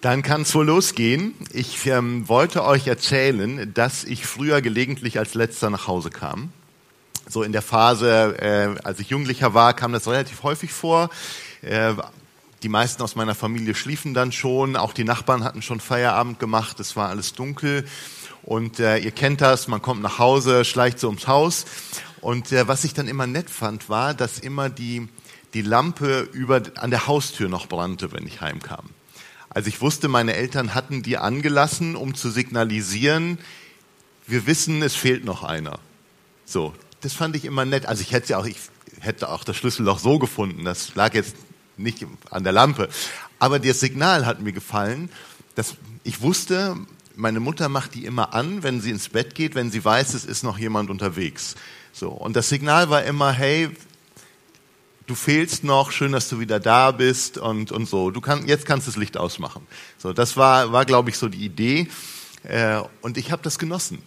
Dann kann es wohl losgehen. Ich ähm, wollte euch erzählen, dass ich früher gelegentlich als letzter nach Hause kam. So in der Phase, äh, als ich Jugendlicher war, kam das relativ häufig vor. Äh, die meisten aus meiner Familie schliefen dann schon, auch die Nachbarn hatten schon Feierabend gemacht, es war alles dunkel. Und äh, ihr kennt das, man kommt nach Hause, schleicht so ums Haus. Und äh, was ich dann immer nett fand, war, dass immer die, die Lampe über, an der Haustür noch brannte, wenn ich heimkam. Also ich wusste, meine Eltern hatten die angelassen, um zu signalisieren, wir wissen, es fehlt noch einer. So, das fand ich immer nett. Also ich hätte ja auch, ich hätte auch das Schlüsselloch so gefunden. Das lag jetzt nicht an der Lampe. Aber das Signal hat mir gefallen, dass ich wusste, meine Mutter macht die immer an, wenn sie ins Bett geht, wenn sie weiß, es ist noch jemand unterwegs. So. Und das Signal war immer, hey, du fehlst noch, schön, dass du wieder da bist und, und so. Du kannst, jetzt kannst du das Licht ausmachen. So, das war, war glaube ich, so die Idee. Äh, und ich habe das genossen,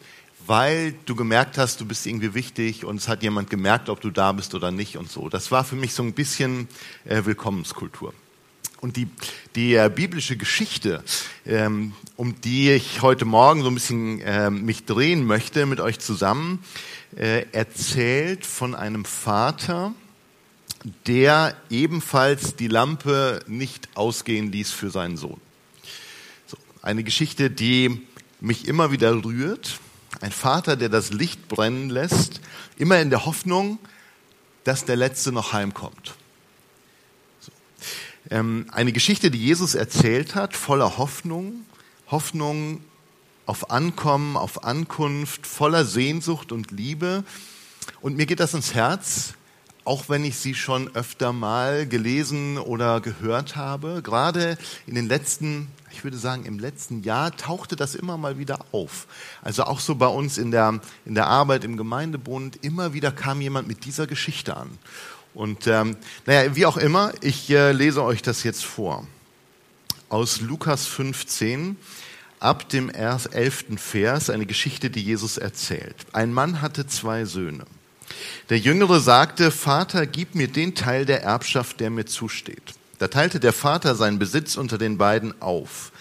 weil du gemerkt hast, du bist irgendwie wichtig und es hat jemand gemerkt, ob du da bist oder nicht und so. Das war für mich so ein bisschen äh, Willkommenskultur. Und die, die äh, biblische Geschichte, ähm, um die ich heute Morgen so ein bisschen äh, mich drehen möchte mit euch zusammen, äh, erzählt von einem Vater, der ebenfalls die Lampe nicht ausgehen ließ für seinen Sohn. So, eine Geschichte, die mich immer wieder rührt. Ein Vater, der das Licht brennen lässt, immer in der Hoffnung, dass der Letzte noch heimkommt. So. Ähm, eine Geschichte, die Jesus erzählt hat, voller Hoffnung, Hoffnung auf Ankommen, auf Ankunft, voller Sehnsucht und Liebe. Und mir geht das ins Herz, auch wenn ich sie schon öfter mal gelesen oder gehört habe. Gerade in den letzten, ich würde sagen, im letzten Jahr tauchte das immer mal wieder auf. Also auch so bei uns in der, in der Arbeit im Gemeindebund, immer wieder kam jemand mit dieser Geschichte an. Und ähm, naja, wie auch immer, ich äh, lese euch das jetzt vor. Aus Lukas 15, ab dem 11. Vers, eine Geschichte, die Jesus erzählt. Ein Mann hatte zwei Söhne. Der Jüngere sagte, Vater, gib mir den Teil der Erbschaft, der mir zusteht. Da teilte der Vater seinen Besitz unter den beiden auf.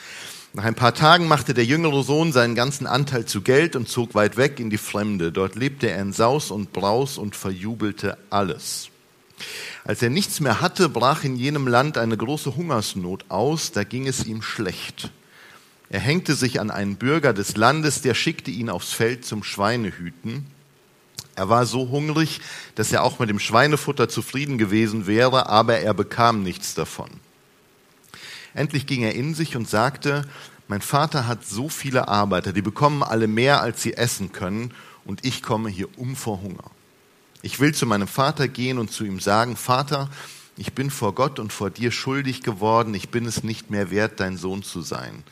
Nach ein paar Tagen machte der jüngere Sohn seinen ganzen Anteil zu Geld und zog weit weg in die Fremde. Dort lebte er in Saus und Braus und verjubelte alles. Als er nichts mehr hatte, brach in jenem Land eine große Hungersnot aus, da ging es ihm schlecht. Er hängte sich an einen Bürger des Landes, der schickte ihn aufs Feld zum Schweinehüten. Er war so hungrig, dass er auch mit dem Schweinefutter zufrieden gewesen wäre, aber er bekam nichts davon. Endlich ging er in sich und sagte, mein Vater hat so viele Arbeiter, die bekommen alle mehr, als sie essen können, und ich komme hier um vor Hunger. Ich will zu meinem Vater gehen und zu ihm sagen, Vater, ich bin vor Gott und vor dir schuldig geworden, ich bin es nicht mehr wert, dein Sohn zu sein.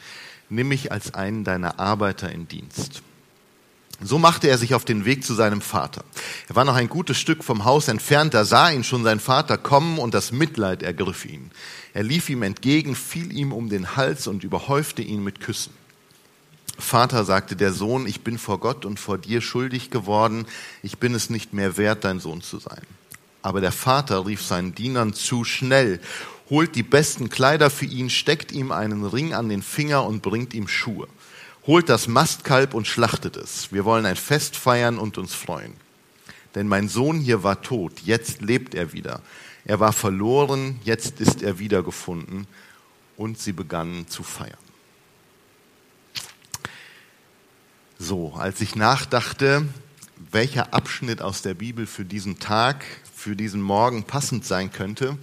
Nimm mich als einen deiner Arbeiter in Dienst. So machte er sich auf den Weg zu seinem Vater. Er war noch ein gutes Stück vom Haus entfernt, da sah ihn schon sein Vater kommen und das Mitleid ergriff ihn. Er lief ihm entgegen, fiel ihm um den Hals und überhäufte ihn mit Küssen. Vater, sagte der Sohn, ich bin vor Gott und vor dir schuldig geworden, ich bin es nicht mehr wert, dein Sohn zu sein. Aber der Vater rief seinen Dienern zu schnell, holt die besten Kleider für ihn, steckt ihm einen Ring an den Finger und bringt ihm Schuhe holt das Mastkalb und schlachtet es. Wir wollen ein Fest feiern und uns freuen. Denn mein Sohn hier war tot, jetzt lebt er wieder. Er war verloren, jetzt ist er wiedergefunden. Und sie begannen zu feiern. So, als ich nachdachte, welcher Abschnitt aus der Bibel für diesen Tag, für diesen Morgen passend sein könnte,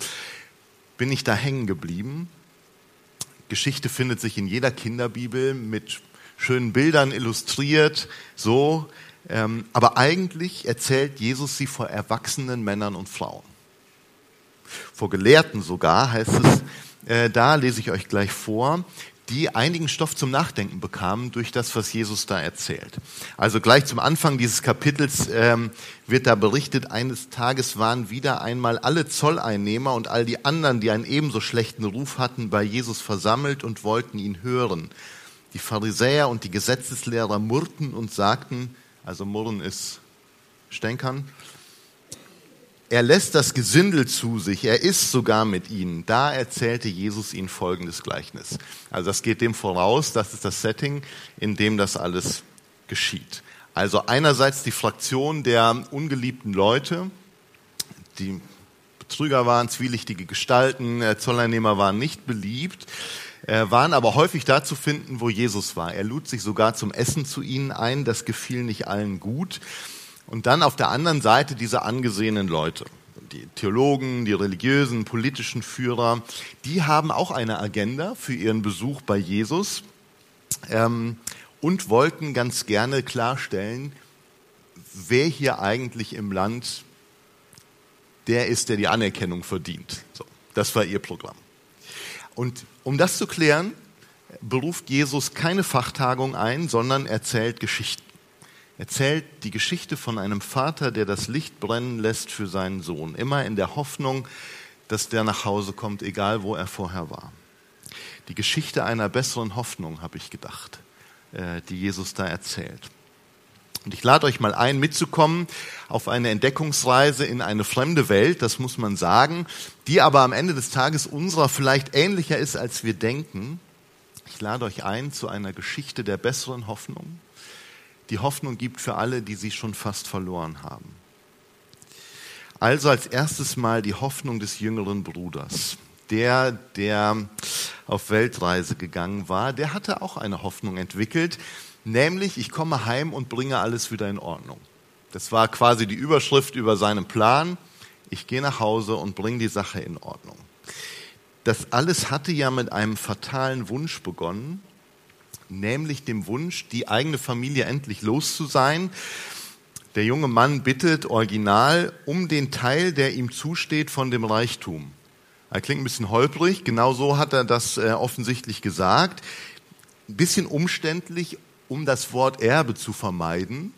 bin ich da hängen geblieben. Geschichte findet sich in jeder Kinderbibel mit schönen Bildern illustriert, so. Ähm, aber eigentlich erzählt Jesus sie vor erwachsenen Männern und Frauen. Vor Gelehrten sogar heißt es, äh, da lese ich euch gleich vor, die einigen Stoff zum Nachdenken bekamen durch das, was Jesus da erzählt. Also gleich zum Anfang dieses Kapitels ähm, wird da berichtet, eines Tages waren wieder einmal alle Zolleinnehmer und all die anderen, die einen ebenso schlechten Ruf hatten, bei Jesus versammelt und wollten ihn hören. Die Pharisäer und die Gesetzeslehrer murrten und sagten, also murren ist stänkern, er lässt das Gesindel zu sich, er isst sogar mit ihnen. Da erzählte Jesus ihnen folgendes Gleichnis. Also das geht dem voraus, das ist das Setting, in dem das alles geschieht. Also einerseits die Fraktion der ungeliebten Leute, die Betrüger waren, zwielichtige Gestalten, äh, Zolleinnehmer waren nicht beliebt, waren aber häufig da zu finden, wo Jesus war. Er lud sich sogar zum Essen zu ihnen ein, das gefiel nicht allen gut. Und dann auf der anderen Seite diese angesehenen Leute, die Theologen, die religiösen, politischen Führer, die haben auch eine Agenda für ihren Besuch bei Jesus ähm, und wollten ganz gerne klarstellen, wer hier eigentlich im Land der ist, der die Anerkennung verdient. So, das war ihr Programm. Und um das zu klären, beruft Jesus keine Fachtagung ein, sondern erzählt Geschichten erzählt die Geschichte von einem Vater, der das Licht brennen lässt für seinen Sohn, immer in der Hoffnung, dass der nach Hause kommt, egal wo er vorher war. Die Geschichte einer besseren Hoffnung, habe ich gedacht, äh, die Jesus da erzählt. Und ich lade euch mal ein, mitzukommen auf eine Entdeckungsreise in eine fremde Welt, das muss man sagen, die aber am Ende des Tages unserer vielleicht ähnlicher ist, als wir denken. Ich lade euch ein zu einer Geschichte der besseren Hoffnung, die Hoffnung gibt für alle, die sie schon fast verloren haben. Also als erstes mal die Hoffnung des jüngeren Bruders. Der, der auf Weltreise gegangen war, der hatte auch eine Hoffnung entwickelt, nämlich ich komme heim und bringe alles wieder in Ordnung. Das war quasi die Überschrift über seinen Plan. Ich gehe nach Hause und bringe die Sache in Ordnung. Das alles hatte ja mit einem fatalen Wunsch begonnen, nämlich dem Wunsch, die eigene Familie endlich los zu sein. Der junge Mann bittet original um den Teil, der ihm zusteht von dem Reichtum. Er klingt ein bisschen holprig, genau so hat er das äh, offensichtlich gesagt. Ein bisschen umständlich, um das Wort Erbe zu vermeiden,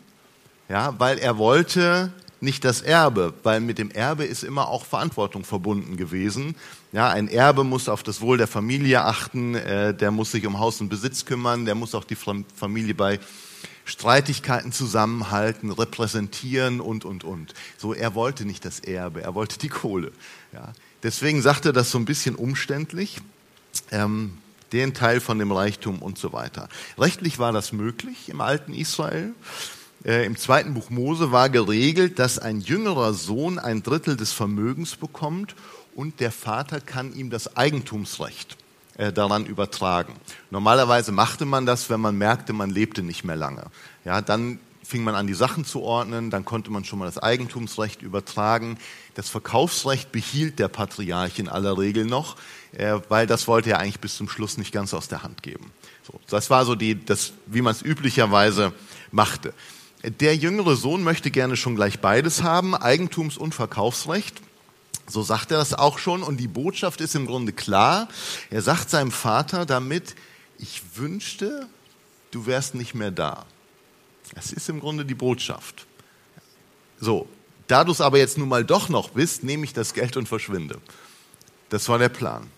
ja, weil er wollte nicht das Erbe, weil mit dem Erbe ist immer auch Verantwortung verbunden gewesen. Ja, ein Erbe muss auf das Wohl der Familie achten, äh, der muss sich um Haus und Besitz kümmern, der muss auch die Familie bei Streitigkeiten zusammenhalten, repräsentieren und, und, und. So, er wollte nicht das Erbe, er wollte die Kohle. Ja. Deswegen sagte er das so ein bisschen umständlich, ähm, den Teil von dem Reichtum und so weiter. Rechtlich war das möglich im alten Israel. Äh, Im zweiten Buch Mose war geregelt, dass ein jüngerer Sohn ein Drittel des Vermögens bekommt und der Vater kann ihm das Eigentumsrecht äh, daran übertragen. Normalerweise machte man das, wenn man merkte, man lebte nicht mehr lange. Ja, dann fing man an, die Sachen zu ordnen, dann konnte man schon mal das Eigentumsrecht übertragen. Das Verkaufsrecht behielt der Patriarch in aller Regel noch, äh, weil das wollte er eigentlich bis zum Schluss nicht ganz aus der Hand geben. So, das war so die, das, wie man es üblicherweise machte. Der jüngere Sohn möchte gerne schon gleich beides haben, Eigentums- und Verkaufsrecht. So sagt er das auch schon und die Botschaft ist im Grunde klar. Er sagt seinem Vater damit, ich wünschte, du wärst nicht mehr da. Das ist im Grunde die Botschaft. So, da du es aber jetzt nun mal doch noch bist, nehme ich das Geld und verschwinde. Das war der Plan.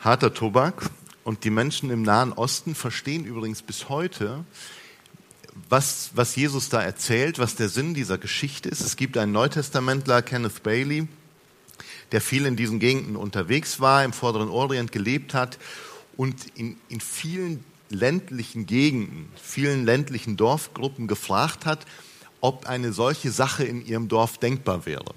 Harter Tobak und die Menschen im Nahen Osten verstehen übrigens bis heute, was, was Jesus da erzählt, was der Sinn dieser Geschichte ist. Es gibt einen Neutestamentler, Kenneth Bailey, der viel in diesen Gegenden unterwegs war, im Vorderen Orient gelebt hat und in, in vielen ländlichen Gegenden, vielen ländlichen Dorfgruppen gefragt hat, ob eine solche Sache in ihrem Dorf denkbar wäre.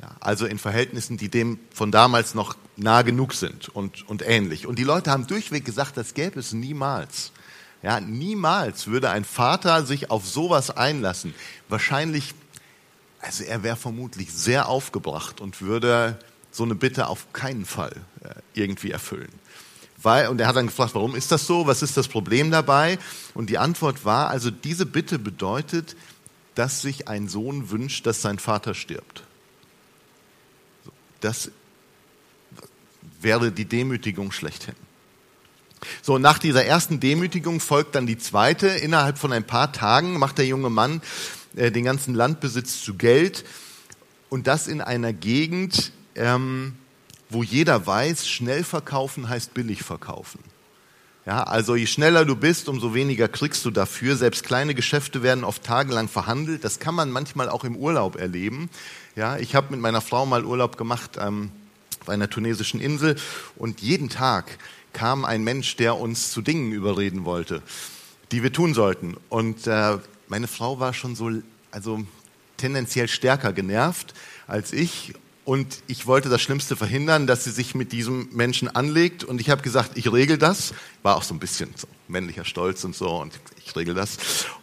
Ja, also in Verhältnissen, die dem von damals noch nah genug sind und, und ähnlich. Und die Leute haben durchweg gesagt, das gäbe es niemals. Ja, niemals würde ein Vater sich auf sowas einlassen. Wahrscheinlich, also er wäre vermutlich sehr aufgebracht und würde so eine Bitte auf keinen Fall äh, irgendwie erfüllen. Weil, und er hat dann gefragt, warum ist das so? Was ist das Problem dabei? Und die Antwort war, also diese Bitte bedeutet, dass sich ein Sohn wünscht, dass sein Vater stirbt. Das wäre die Demütigung schlechthin. So, nach dieser ersten Demütigung folgt dann die zweite. Innerhalb von ein paar Tagen macht der junge Mann äh, den ganzen Landbesitz zu Geld und das in einer Gegend, ähm, wo jeder weiß, schnell verkaufen heißt billig verkaufen. Ja, also je schneller du bist, umso weniger kriegst du dafür. Selbst kleine Geschäfte werden oft tagelang verhandelt. Das kann man manchmal auch im Urlaub erleben. Ja, ich habe mit meiner Frau mal Urlaub gemacht ähm, auf einer tunesischen Insel und jeden Tag kam ein Mensch, der uns zu Dingen überreden wollte, die wir tun sollten. Und äh, meine Frau war schon so, also tendenziell stärker genervt als ich. Und ich wollte das Schlimmste verhindern, dass sie sich mit diesem Menschen anlegt. Und ich habe gesagt, ich regel das. War auch so ein bisschen so männlicher Stolz und so. Und ich regel das.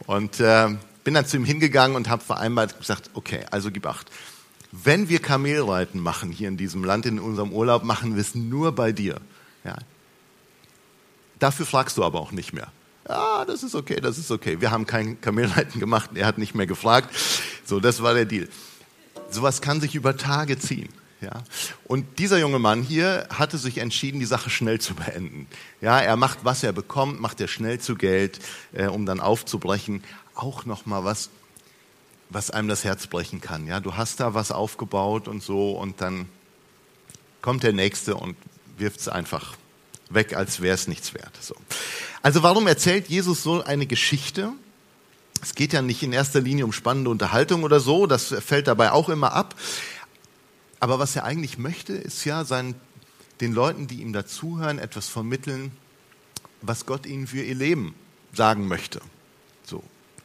Und äh, bin dann zu ihm hingegangen und habe vereinbart gesagt, okay, also gib acht. Wenn wir Kamelreiten machen hier in diesem Land, in unserem Urlaub, machen wir es nur bei dir. Ja, Dafür fragst du aber auch nicht mehr. Ja, das ist okay, das ist okay. Wir haben kein Kamelreiten gemacht, er hat nicht mehr gefragt. So, das war der Deal. Sowas kann sich über Tage ziehen. Ja. Und dieser junge Mann hier hatte sich entschieden, die Sache schnell zu beenden. Ja, er macht, was er bekommt, macht er schnell zu Geld, äh, um dann aufzubrechen. Auch nochmal was, was einem das Herz brechen kann. Ja, du hast da was aufgebaut und so und dann kommt der Nächste und wirft es einfach weg, als wäre es nichts wert. So. Also warum erzählt Jesus so eine Geschichte? Es geht ja nicht in erster Linie um spannende Unterhaltung oder so, das fällt dabei auch immer ab. Aber was er eigentlich möchte, ist ja seinen, den Leuten, die ihm dazuhören, etwas vermitteln, was Gott ihnen für ihr Leben sagen möchte. So,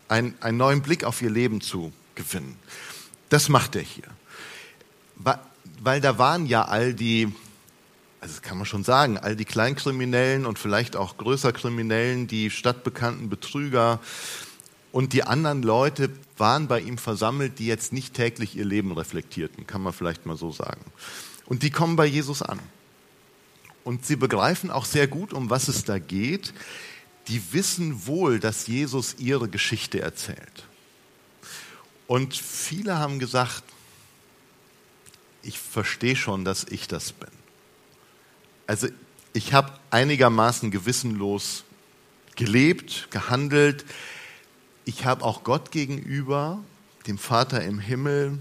ein, einen neuen Blick auf ihr Leben zu gewinnen. Das macht er hier. Weil, weil da waren ja all die also das kann man schon sagen, all die Kleinkriminellen und vielleicht auch größer Kriminellen, die stadtbekannten Betrüger und die anderen Leute waren bei ihm versammelt, die jetzt nicht täglich ihr Leben reflektierten, kann man vielleicht mal so sagen. Und die kommen bei Jesus an. Und sie begreifen auch sehr gut, um was es da geht. Die wissen wohl, dass Jesus ihre Geschichte erzählt. Und viele haben gesagt, ich verstehe schon, dass ich das bin. Also ich habe einigermaßen gewissenlos gelebt, gehandelt. Ich habe auch Gott gegenüber, dem Vater im Himmel,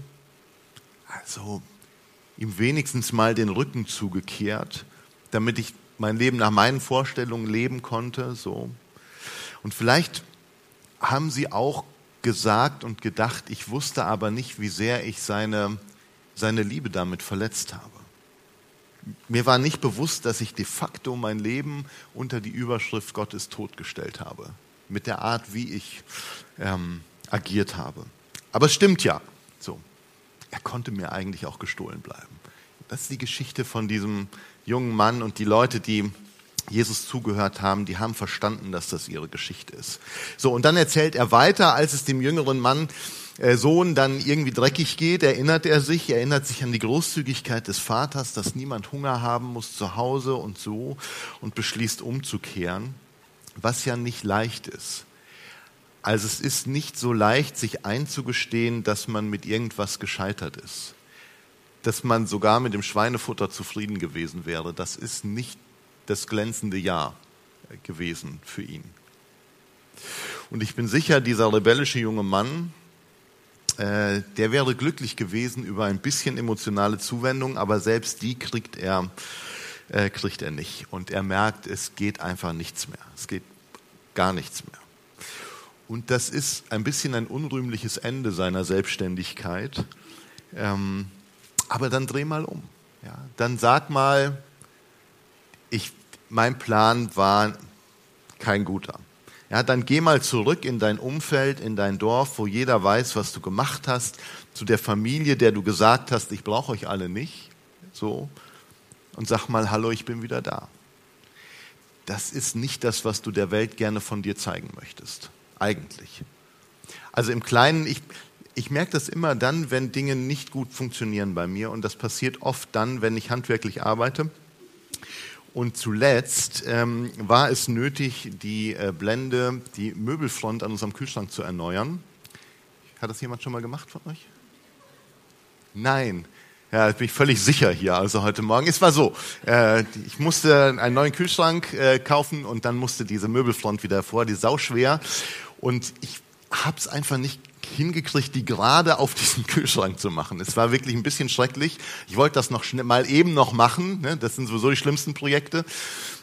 also ihm wenigstens mal den Rücken zugekehrt, damit ich mein Leben nach meinen Vorstellungen leben konnte, so. Und vielleicht haben sie auch gesagt und gedacht, ich wusste aber nicht, wie sehr ich seine, seine Liebe damit verletzt habe mir war nicht bewusst, dass ich de facto mein Leben unter die Überschrift Gottes totgestellt habe. Mit der Art, wie ich ähm, agiert habe. Aber es stimmt ja. So. Er konnte mir eigentlich auch gestohlen bleiben. Das ist die Geschichte von diesem jungen Mann und die Leute, die Jesus zugehört haben, die haben verstanden, dass das ihre Geschichte ist. So, und dann erzählt er weiter, als es dem jüngeren Mann äh, Sohn dann irgendwie dreckig geht, erinnert er sich, erinnert sich an die Großzügigkeit des Vaters, dass niemand Hunger haben muss zu Hause und so und beschließt umzukehren, was ja nicht leicht ist. Also es ist nicht so leicht, sich einzugestehen, dass man mit irgendwas gescheitert ist. Dass man sogar mit dem Schweinefutter zufrieden gewesen wäre. Das ist nicht das glänzende Jahr gewesen für ihn. Und ich bin sicher, dieser rebellische junge Mann, äh, der wäre glücklich gewesen über ein bisschen emotionale Zuwendung, aber selbst die kriegt er, äh, kriegt er nicht. Und er merkt, es geht einfach nichts mehr. Es geht gar nichts mehr. Und das ist ein bisschen ein unrühmliches Ende seiner Selbstständigkeit. Ähm, aber dann dreh mal um. Ja? Dann sag mal, ich, mein Plan war kein guter. Ja, dann geh mal zurück in dein Umfeld, in dein Dorf, wo jeder weiß, was du gemacht hast, zu der Familie, der du gesagt hast, ich brauche euch alle nicht, so, und sag mal, hallo, ich bin wieder da. Das ist nicht das, was du der Welt gerne von dir zeigen möchtest, eigentlich. Also im Kleinen, ich, ich merke das immer dann, wenn Dinge nicht gut funktionieren bei mir, und das passiert oft dann, wenn ich handwerklich arbeite Und zuletzt ähm, war es nötig, die äh, Blende, die Möbelfront an unserem Kühlschrank zu erneuern. Hat das jemand schon mal gemacht von euch? Nein. Ja, bin ich völlig sicher hier, also heute Morgen. Es war so, äh, ich musste einen neuen Kühlschrank äh, kaufen und dann musste diese Möbelfront wieder vor, die sau schwer. Und ich habe es einfach nicht hingekriegt, die gerade auf diesen Kühlschrank zu machen. Es war wirklich ein bisschen schrecklich. Ich wollte das noch schnell, mal eben noch machen. Ne? Das sind sowieso die schlimmsten Projekte.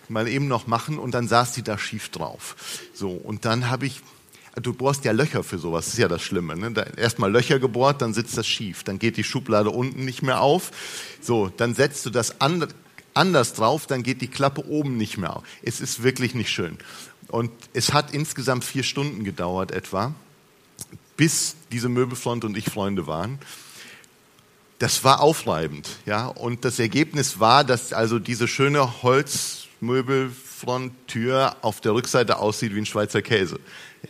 Mal eben noch machen und dann saß die da schief drauf. So, und dann habe ich Du bohrst ja Löcher für sowas, das ist ja das Schlimme. Ne? Erstmal Löcher gebohrt, dann sitzt das schief, dann geht die Schublade unten nicht mehr auf. So, dann setzt du das anders drauf, dann geht die Klappe oben nicht mehr auf. Es ist wirklich nicht schön. Und es hat insgesamt vier Stunden gedauert etwa bis diese Möbelfront und ich Freunde waren. Das war aufreibend, ja. Und das Ergebnis war, dass also diese schöne Holzmöbelfronttür auf der Rückseite aussieht wie ein Schweizer Käse.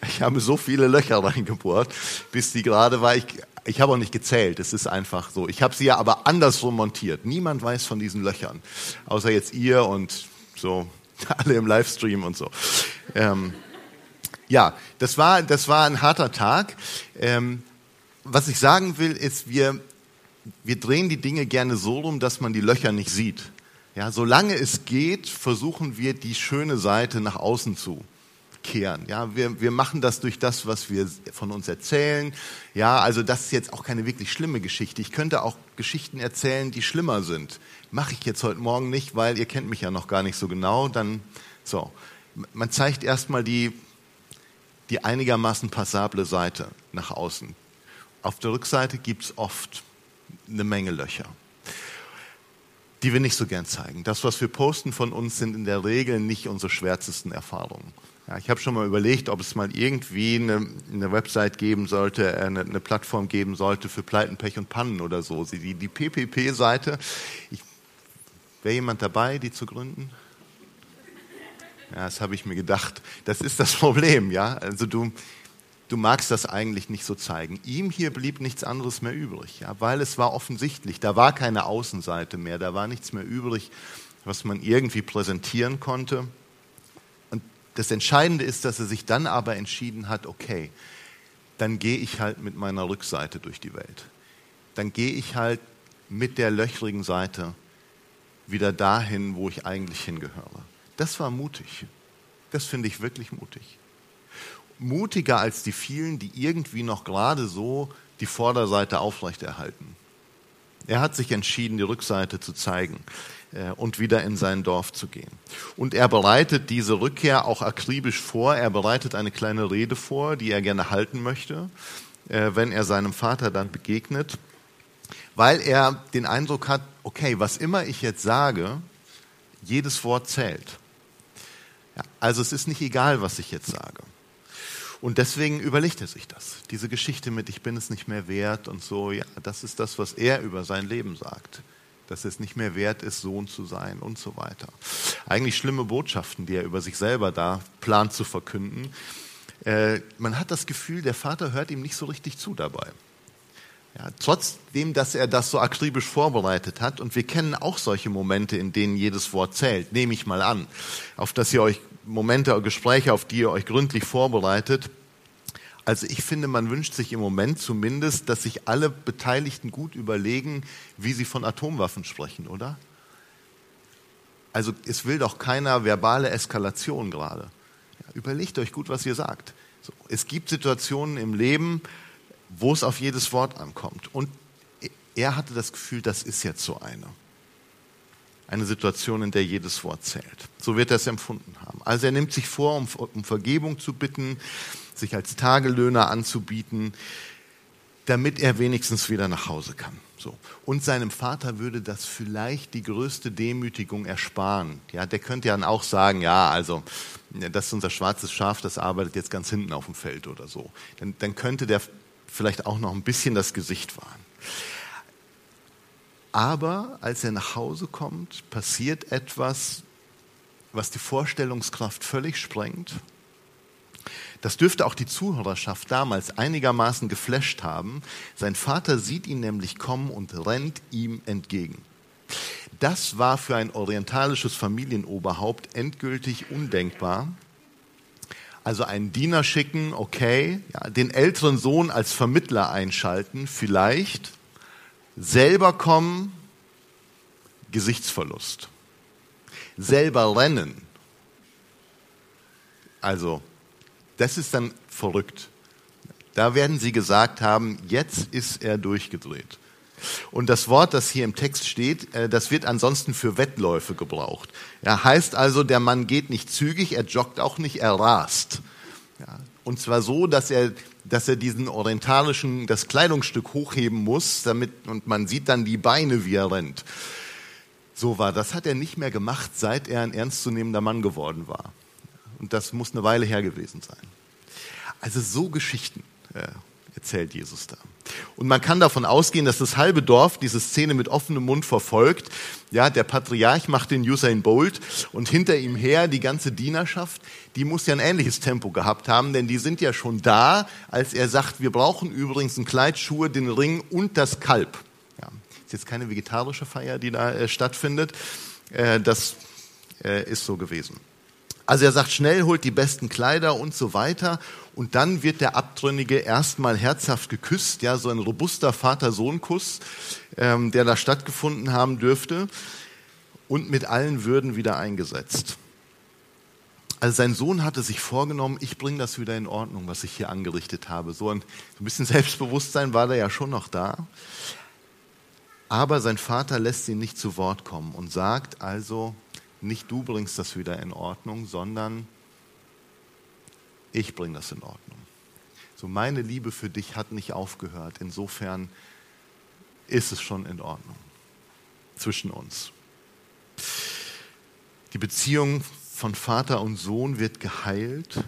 Ich habe so viele Löcher reingebohrt, bis die gerade war. Ich, ich habe auch nicht gezählt. Es ist einfach so. Ich habe sie ja aber andersrum montiert. Niemand weiß von diesen Löchern, außer jetzt ihr und so alle im Livestream und so. Ähm, ja, das war, das war ein harter Tag. Ähm, was ich sagen will, ist, wir, wir drehen die Dinge gerne so rum, dass man die Löcher nicht sieht. Ja, solange es geht, versuchen wir die schöne Seite nach außen zu kehren. Ja, wir, wir machen das durch das, was wir von uns erzählen. Ja, also das ist jetzt auch keine wirklich schlimme Geschichte. Ich könnte auch Geschichten erzählen, die schlimmer sind. Mache ich jetzt heute Morgen nicht, weil ihr kennt mich ja noch gar nicht so genau. Dann so, man zeigt erstmal die die einigermaßen passable Seite nach außen. Auf der Rückseite gibt es oft eine Menge Löcher, die wir nicht so gern zeigen. Das, was wir posten von uns, sind in der Regel nicht unsere schwärzesten Erfahrungen. Ja, ich habe schon mal überlegt, ob es mal irgendwie eine, eine Website geben sollte, eine, eine, Plattform geben sollte für Pleiten, Pech und Pannen oder so. Die, die PPP-Seite. Wäre jemand dabei, die zu gründen? Ja, das habe ich mir gedacht. Das ist das Problem, ja. Also du, du magst das eigentlich nicht so zeigen. Ihm hier blieb nichts anderes mehr übrig, ja, weil es war offensichtlich. Da war keine Außenseite mehr, da war nichts mehr übrig, was man irgendwie präsentieren konnte. Das Entscheidende ist, dass er sich dann aber entschieden hat, okay, dann gehe ich halt mit meiner Rückseite durch die Welt. Dann gehe ich halt mit der löchrigen Seite wieder dahin, wo ich eigentlich hingehöre. Das war mutig. Das finde ich wirklich mutig. Mutiger als die vielen, die irgendwie noch gerade so die Vorderseite aufrechterhalten. Er hat sich entschieden, die Rückseite zu zeigen und wieder in sein Dorf zu gehen. Und er bereitet diese Rückkehr auch akribisch vor. Er bereitet eine kleine Rede vor, die er gerne halten möchte, äh, wenn er seinem Vater dann begegnet, weil er den Eindruck hat, okay, was immer ich jetzt sage, jedes Wort zählt. Also es ist nicht egal, was ich jetzt sage. Und deswegen überlegt er sich das. Diese Geschichte mit Ich bin es nicht mehr wert und so, ja, das ist das, was er über sein Leben sagt. Dass es nicht mehr wert ist, Sohn zu sein und so weiter. Eigentlich schlimme Botschaften, die er über sich selber da plant zu verkünden. Äh, man hat das Gefühl, der Vater hört ihm nicht so richtig zu dabei. Ja, trotzdem, dass er das so akribisch vorbereitet hat, und wir kennen auch solche Momente, in denen jedes Wort zählt, nehme ich mal an, auf dass ihr euch Momente, Gespräche, auf die ihr euch gründlich vorbereitet. Also ich finde, man wünscht sich im Moment zumindest, dass sich alle Beteiligten gut überlegen, wie sie von Atomwaffen sprechen, oder? Also es will doch keiner verbale Eskalation gerade. Ja, überlegt euch gut, was ihr sagt. So, es gibt Situationen im Leben, wo es auf jedes Wort ankommt. Und er hatte das Gefühl, das ist jetzt so eine. Eine Situation, in der jedes Wort zählt. So wird er es empfunden haben. Also er nimmt sich vor, um, um Vergebung zu bitten, sich als Tagelöhner anzubieten, damit er wenigstens wieder nach Hause kann. So. Und seinem Vater würde das vielleicht die größte Demütigung ersparen. Ja, der könnte ja dann auch sagen, ja, also, das ist unser schwarzes Schaf, das arbeitet jetzt ganz hinten auf dem Feld oder so. Dann, dann könnte der vielleicht auch noch ein bisschen das Gesicht wahren. Aber als er nach Hause kommt, passiert etwas, was die Vorstellungskraft völlig sprengt. Das dürfte auch die Zuhörerschaft damals einigermaßen geflasht haben. Sein Vater sieht ihn nämlich kommen und rennt ihm entgegen. das war für ein orientalisches Familienoberhaupt endgültig undenkbar. Also einen Diener schicken, okay, ja, den älteren Sohn als Vermittler einschalten, vielleicht, selber kommen, Gesichtsverlust. Selber rennen. Also, das ist dann verrückt. Da werden sie gesagt haben, jetzt ist er durchgedreht. Und das Wort, das hier im Text steht, äh, das wird ansonsten für Wettläufe gebraucht. Ja, heißt also, der Mann geht nicht zügig, er joggt auch nicht, er rast. Ja, und zwar so, dass er, dass er diesen orientalischen, das Kleidungsstück hochheben muss, damit, und man sieht dann die Beine, wie er rennt. So war, das hat er nicht mehr gemacht, seit er ein ernstzunehmender Mann geworden war. Und das muss eine Weile her gewesen sein. Also so Geschichten äh, erzählt Jesus da. Und man kann davon ausgehen, dass das halbe Dorf diese Szene mit offenem Mund verfolgt. Ja, der Patriarch macht den Usain Bolt und hinter ihm her die ganze Dienerschaft, die muss ja ein ähnliches Tempo gehabt haben, denn die sind ja schon da, als er sagt, wir brauchen übrigens ein Kleid, Schuhe, den Ring und das Kalb. Ja, ist jetzt keine vegetarische Feier, die da äh, stattfindet. Äh, das äh, ist so gewesen. Also er sagt schnell, holt die besten Kleider und so weiter. Und dann wird der Abtrünnige erstmal herzhaft geküsst, ja, so ein robuster Vater-Sohn-Kuss, ähm, der da stattgefunden haben dürfte und mit allen Würden wieder eingesetzt. Also sein Sohn hatte sich vorgenommen, ich bringe das wieder in Ordnung, was ich hier angerichtet habe. So ein, bisschen Selbstbewusstsein war da ja schon noch da. Aber sein Vater lässt ihn nicht zu Wort kommen und sagt also, nicht du bringst das wieder in Ordnung, sondern ich bringe das in Ordnung. So meine Liebe für dich hat nicht aufgehört. Insofern ist es schon in Ordnung zwischen uns. Die Beziehung von Vater und Sohn wird geheilt.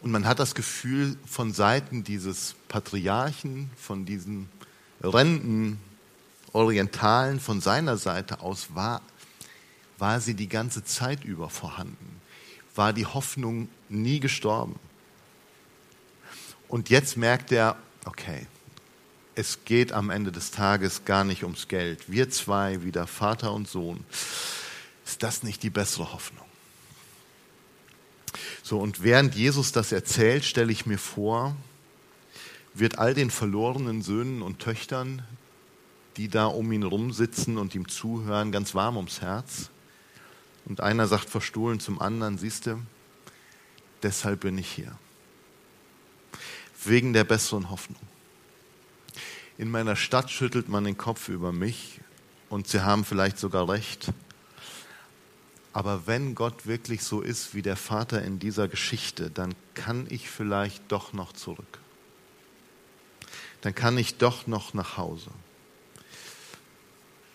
Und man hat das Gefühl, von Seiten dieses Patriarchen, von diesen Renten, Orientalen, von seiner Seite aus war war sie die ganze Zeit über vorhanden, war die Hoffnung nie gestorben. Und jetzt merkt er, okay, es geht am Ende des Tages gar nicht ums Geld. Wir zwei, wieder Vater und Sohn. Ist das nicht die bessere Hoffnung? So, und während Jesus das erzählt, stelle ich mir vor, wird all den verlorenen Söhnen und Töchtern, die da um ihn rumsitzen und ihm zuhören, ganz warm ums Herz. Und einer sagt verstohlen zum anderen, siehst du, deshalb bin ich hier. Wegen der besseren Hoffnung. In meiner Stadt schüttelt man den Kopf über mich und sie haben vielleicht sogar recht. Aber wenn Gott wirklich so ist wie der Vater in dieser Geschichte, dann kann ich vielleicht doch noch zurück. Dann kann ich doch noch nach Hause.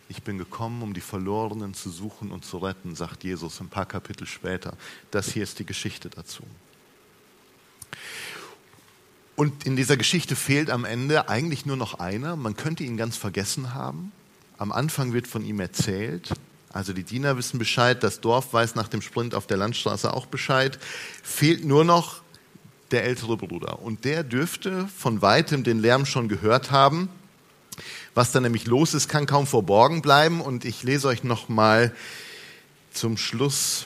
Ich bin gekommen, um die Verlorenen zu suchen und zu retten, sagt Jesus ein paar Kapitel später. Das hier ist die Geschichte dazu. Und in dieser Geschichte fehlt am Ende eigentlich nur noch einer. Man könnte ihn ganz vergessen haben. Am Anfang wird von ihm erzählt. Also die Diener wissen Bescheid, das Dorf weiß nach dem Sprint auf der Landstraße auch Bescheid. Fehlt nur noch der ältere Bruder. Und der dürfte von weitem den Lärm schon gehört haben was da nämlich los ist, kann kaum verborgen bleiben. Und ich lese euch nochmal zum Schluss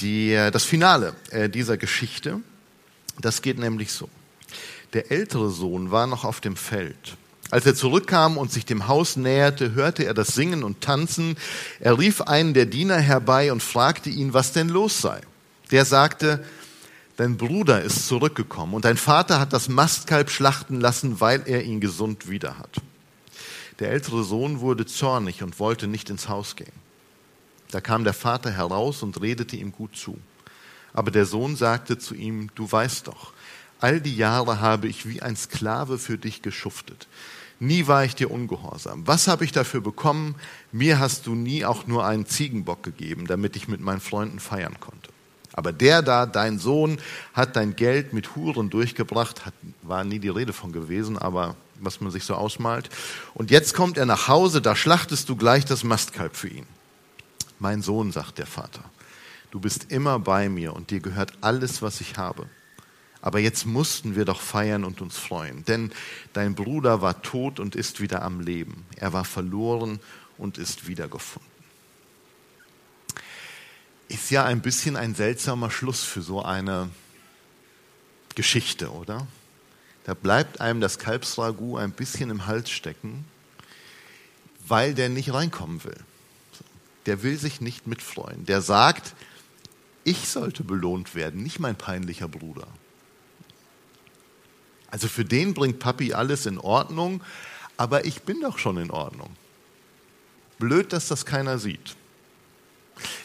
die, das Finale äh, dieser Geschichte. Das geht nämlich so. Der ältere Sohn war noch auf dem Feld. Als er zurückkam und sich dem Haus näherte, hörte er das Singen und Tanzen. Er rief einen der Diener herbei und fragte ihn, was denn los sei. Der sagte, dein Bruder ist zurückgekommen und dein Vater hat das Mastkalb schlachten lassen, weil er ihn gesund wieder hat. Der ältere Sohn wurde zornig und wollte nicht ins Haus gehen. Da kam der Vater heraus und redete ihm gut zu. Aber der Sohn sagte zu ihm, du weißt doch, all die Jahre habe ich wie ein Sklave für dich geschuftet. Nie war ich dir ungehorsam. Was habe ich dafür bekommen? Mir hast du nie auch nur einen Ziegenbock gegeben, damit ich mit meinen Freunden feiern konnte. Aber der da, dein Sohn, hat dein Geld mit Huren durchgebracht, hat, war nie die Rede von gewesen, aber was man sich so ausmalt. Und jetzt kommt er nach Hause, da schlachtest du gleich das Mastkalb für ihn. Mein Sohn, sagt der Vater, du bist immer bei mir und dir gehört alles, was ich habe. Aber jetzt mussten wir doch feiern und uns freuen, denn dein Bruder war tot und ist wieder am Leben. Er war verloren und ist wiedergefunden. Ist ja ein bisschen ein seltsamer Schluss für so eine Geschichte, oder? Da bleibt einem das Kalbsragout ein bisschen im Hals stecken, weil der nicht reinkommen will. Der will sich nicht mitfreuen. Der sagt, ich sollte belohnt werden, nicht mein peinlicher Bruder. Also für den bringt Papi alles in Ordnung, aber ich bin doch schon in Ordnung. Blöd, dass das keiner sieht.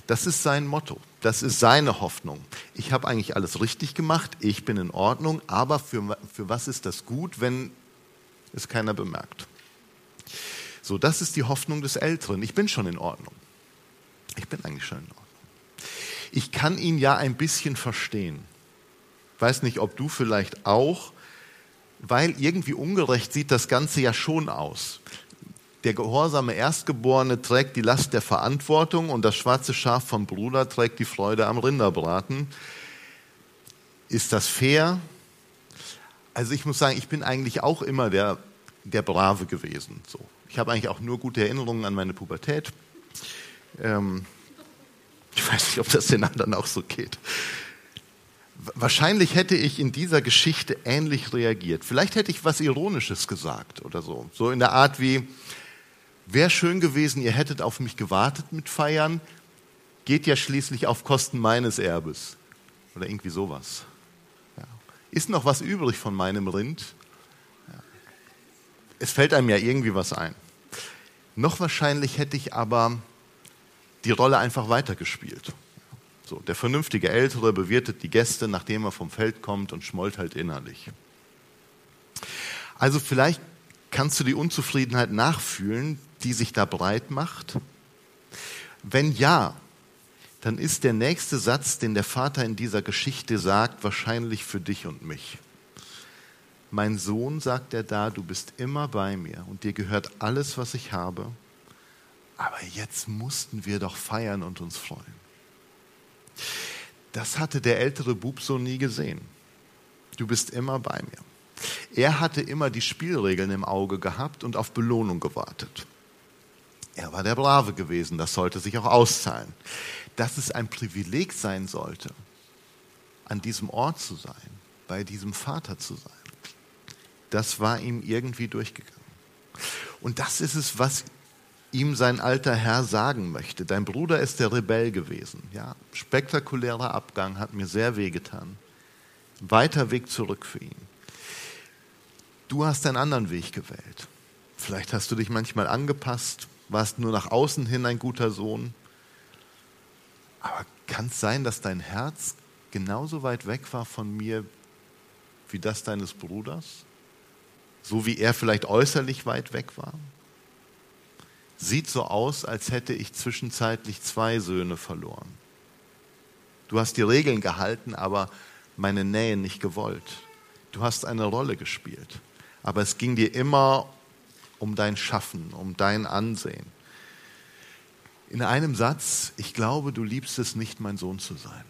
Das ist sein Motto, das ist seine Hoffnung. Ich habe eigentlich alles richtig gemacht, ich bin in Ordnung, aber für, für was ist das gut, wenn es keiner bemerkt? So, das ist die Hoffnung des Älteren. Ich bin schon in Ordnung. Ich bin eigentlich schon in Ordnung. Ich kann ihn ja ein bisschen verstehen. Weiß nicht, ob du vielleicht auch, weil irgendwie ungerecht sieht das Ganze ja schon aus. Der gehorsame Erstgeborene trägt die Last der Verantwortung und das schwarze Schaf vom Bruder trägt die Freude am Rinderbraten. Ist das fair? Also ich muss sagen, ich bin eigentlich auch immer der, der Brave gewesen. So. Ich habe eigentlich auch nur gute Erinnerungen an meine Pubertät. Ähm, ich weiß nicht, ob das den anderen auch so geht. Wahrscheinlich hätte ich in dieser Geschichte ähnlich reagiert. Vielleicht hätte ich was Ironisches gesagt oder so. So in der Art wie, Wäre schön gewesen, ihr hättet auf mich gewartet mit Feiern, geht ja schließlich auf Kosten meines Erbes. Oder irgendwie sowas. Ja. Ist noch was übrig von meinem Rind? Ja. Es fällt einem ja irgendwie was ein. Noch wahrscheinlich hätte ich aber die Rolle einfach weitergespielt. So, der vernünftige Ältere bewirtet die Gäste, nachdem er vom Feld kommt und schmollt halt innerlich. Also vielleicht kannst du die Unzufriedenheit nachfühlen, die sich da breit macht? Wenn ja, dann ist der nächste Satz, den der Vater in dieser Geschichte sagt, wahrscheinlich für dich und mich. Mein Sohn, sagt er da, du bist immer bei mir und dir gehört alles, was ich habe. Aber jetzt mussten wir doch feiern und uns freuen. Das hatte der ältere Bub so nie gesehen. Du bist immer bei mir. Er hatte immer die Spielregeln im Auge gehabt und auf Belohnung gewartet. Er war der Brave gewesen, das sollte sich auch auszahlen. Dass es ein Privileg sein sollte, an diesem Ort zu sein, bei diesem Vater zu sein, das war ihm irgendwie durchgegangen. Und das ist es, was ihm sein alter Herr sagen möchte. Dein Bruder ist der Rebell gewesen. Ja, spektakulärer Abgang hat mir sehr wehgetan. Weiter Weg zurück für ihn. Du hast einen anderen Weg gewählt. Vielleicht hast du dich manchmal angepasst, warst nur nach außen hin ein guter Sohn. Aber kann es sein, dass dein Herz genauso weit weg war von mir wie das deines Bruders? So wie er vielleicht äußerlich weit weg war? Sieht so aus, als hätte ich zwischenzeitlich zwei Söhne verloren. Du hast die Regeln gehalten, aber meine Nähe nicht gewollt. Du hast eine Rolle gespielt aber es ging dir immer um dein Schaffen, um dein Ansehen. In einem Satz, ich glaube, du liebst es nicht, mein Sohn zu sein.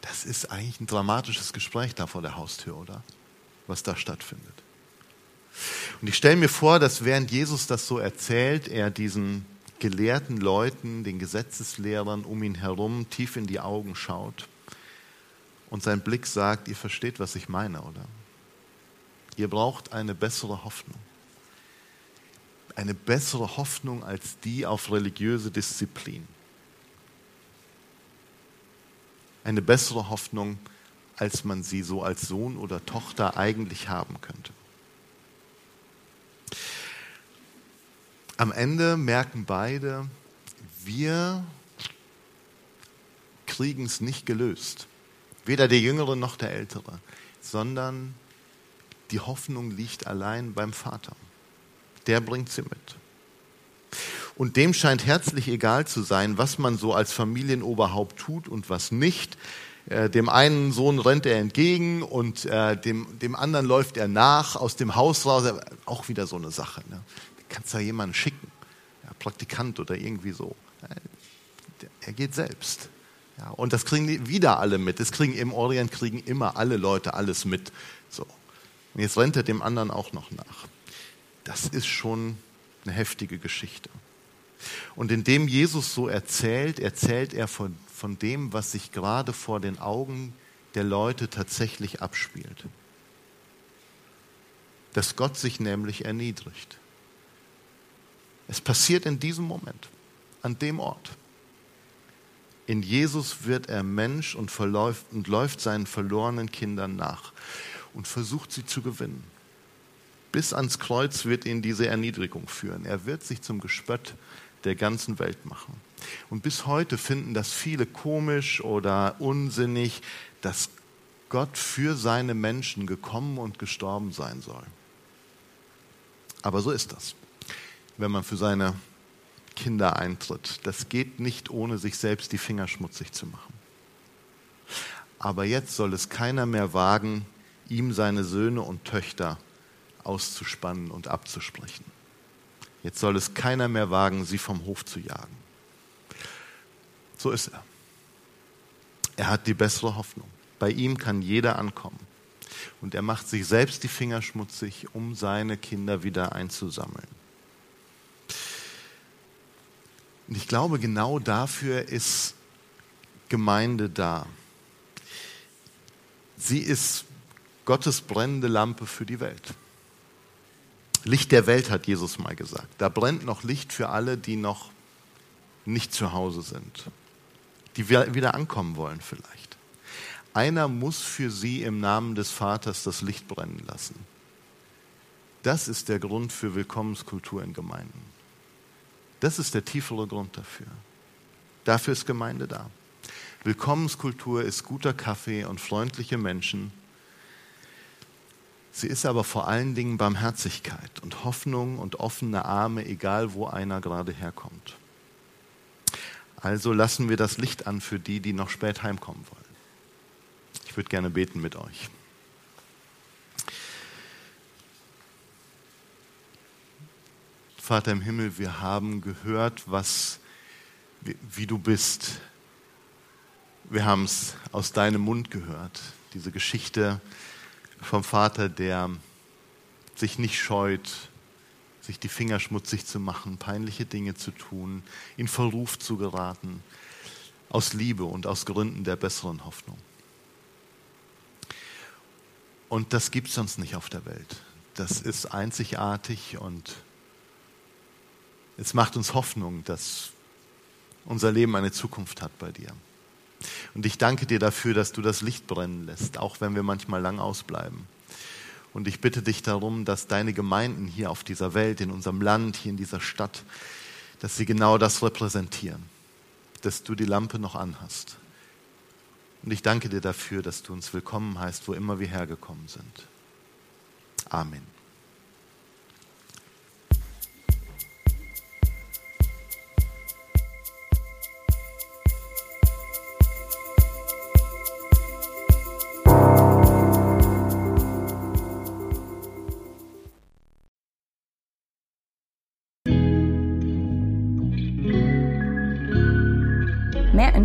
Das ist eigentlich ein dramatisches Gespräch da vor der Haustür, oder? Was da stattfindet. Und ich stelle mir vor, dass während Jesus das so erzählt, er diesen gelehrten Leuten, den Gesetzeslehrern um ihn herum tief in die Augen schaut und sein Blick sagt, ihr versteht, was ich meine, oder? Ihr braucht eine bessere Hoffnung. Eine bessere Hoffnung als die auf religiöse Disziplin. Eine bessere Hoffnung, als man sie so als Sohn oder Tochter eigentlich haben könnte. Am Ende merken beide, wir kriegen es nicht gelöst. Weder der Jüngere noch der Ältere, sondern die Hoffnung liegt allein beim Vater. Der bringt sie mit. Und dem scheint herzlich egal zu sein, was man so als Familienoberhaupt tut und was nicht. Äh, dem einen Sohn rennt er entgegen und äh, dem, dem anderen läuft er nach aus dem Haus raus. Auch wieder so eine Sache. Ne? Kannst da jemanden schicken, ja, Praktikant oder irgendwie so. Er geht selbst. Ja, und das kriegen wieder alle mit. Das kriegen im Orient kriegen immer alle Leute alles mit. Und jetzt rennt er dem anderen auch noch nach. Das ist schon eine heftige Geschichte. Und indem Jesus so erzählt, erzählt er von, von dem, was sich gerade vor den Augen der Leute tatsächlich abspielt. Dass Gott sich nämlich erniedrigt. Es passiert in diesem Moment, an dem Ort. In Jesus wird er Mensch und, verläuft, und läuft seinen verlorenen Kindern nach und versucht sie zu gewinnen. Bis ans Kreuz wird ihn diese Erniedrigung führen. Er wird sich zum Gespött der ganzen Welt machen. Und bis heute finden das viele komisch oder unsinnig, dass Gott für seine Menschen gekommen und gestorben sein soll. Aber so ist das, wenn man für seine Kinder eintritt. Das geht nicht, ohne sich selbst die Finger schmutzig zu machen. Aber jetzt soll es keiner mehr wagen, ihm seine Söhne und Töchter auszuspannen und abzusprechen. Jetzt soll es keiner mehr wagen, sie vom Hof zu jagen. So ist er. Er hat die bessere Hoffnung. Bei ihm kann jeder ankommen. Und er macht sich selbst die Finger schmutzig, um seine Kinder wieder einzusammeln. Und ich glaube, genau dafür ist Gemeinde da. Sie ist Gottes brennende Lampe für die Welt. Licht der Welt hat Jesus mal gesagt. Da brennt noch Licht für alle, die noch nicht zu Hause sind, die wieder ankommen wollen vielleicht. Einer muss für sie im Namen des Vaters das Licht brennen lassen. Das ist der Grund für Willkommenskultur in Gemeinden. Das ist der tiefere Grund dafür. Dafür ist Gemeinde da. Willkommenskultur ist guter Kaffee und freundliche Menschen, Sie ist aber vor allen Dingen Barmherzigkeit und Hoffnung und offene Arme, egal wo einer gerade herkommt. Also lassen wir das Licht an für die, die noch spät heimkommen wollen. Ich würde gerne beten mit euch. Vater im Himmel, wir haben gehört, was, wie, wie du bist. Wir haben es aus deinem Mund gehört, diese Geschichte, vom Vater, der sich nicht scheut, sich die Finger schmutzig zu machen, peinliche Dinge zu tun, in Verruf zu geraten, aus Liebe und aus Gründen der besseren Hoffnung. Und das gibt es sonst nicht auf der Welt. Das ist einzigartig und es macht uns Hoffnung, dass unser Leben eine Zukunft hat bei dir. Und ich danke dir dafür, dass du das Licht brennen lässt, auch wenn wir manchmal lang ausbleiben. Und ich bitte dich darum, dass deine Gemeinden hier auf dieser Welt, in unserem Land, hier in dieser Stadt, dass sie genau das repräsentieren, dass du die Lampe noch anhast. Und ich danke dir dafür, dass du uns willkommen heißt, wo immer wir hergekommen sind. Amen.